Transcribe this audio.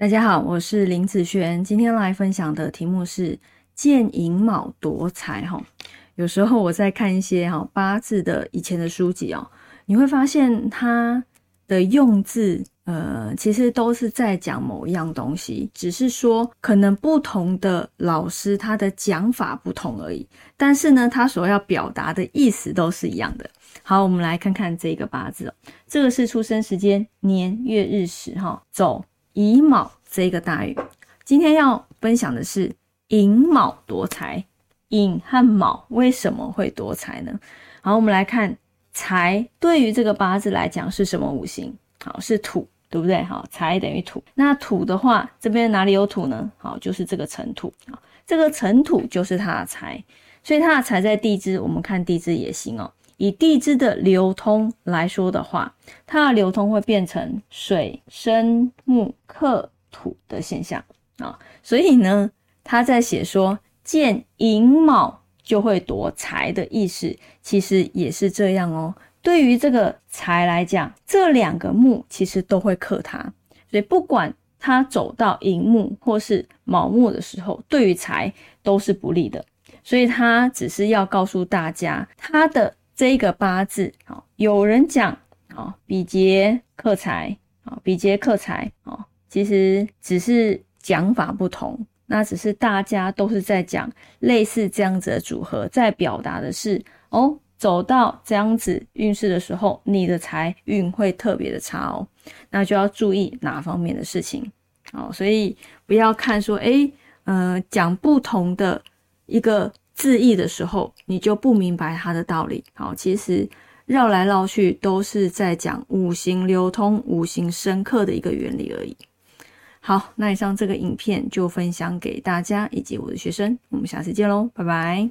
大家好，我是林子璇，今天来分享的题目是见寅卯夺财哈。有时候我在看一些哈八字的以前的书籍哦，你会发现它的用字呃，其实都是在讲某一样东西，只是说可能不同的老师他的讲法不同而已。但是呢，他所要表达的意思都是一样的。好，我们来看看这个八字哦，这个是出生时间年月日时哈，走。乙卯这个大运，今天要分享的是寅卯夺财。寅和卯为什么会夺财呢？好，我们来看财对于这个八字来讲是什么五行？好，是土，对不对？好，财等于土。那土的话，这边哪里有土呢？好，就是这个尘土啊，这个尘土就是它的财，所以它的财在地支。我们看地支也行哦。以地支的流通来说的话，它的流通会变成水生木克土的现象啊，所以呢，他在写说见寅卯就会夺财的意思，其实也是这样哦。对于这个财来讲，这两个木其实都会克它，所以不管它走到寅木或是卯木的时候，对于财都是不利的。所以他只是要告诉大家，他的。这一个八字，好，有人讲，好，比劫克财，好，比劫克财，哦，其实只是讲法不同，那只是大家都是在讲类似这样子的组合，在表达的是，哦，走到这样子运势的时候，你的财运会特别的差哦，那就要注意哪方面的事情，好，所以不要看说，诶，呃，讲不同的一个。字意的时候，你就不明白它的道理。好，其实绕来绕去都是在讲五行流通、五行深刻的一个原理而已。好，那以上这个影片就分享给大家以及我的学生，我们下次见喽，拜拜。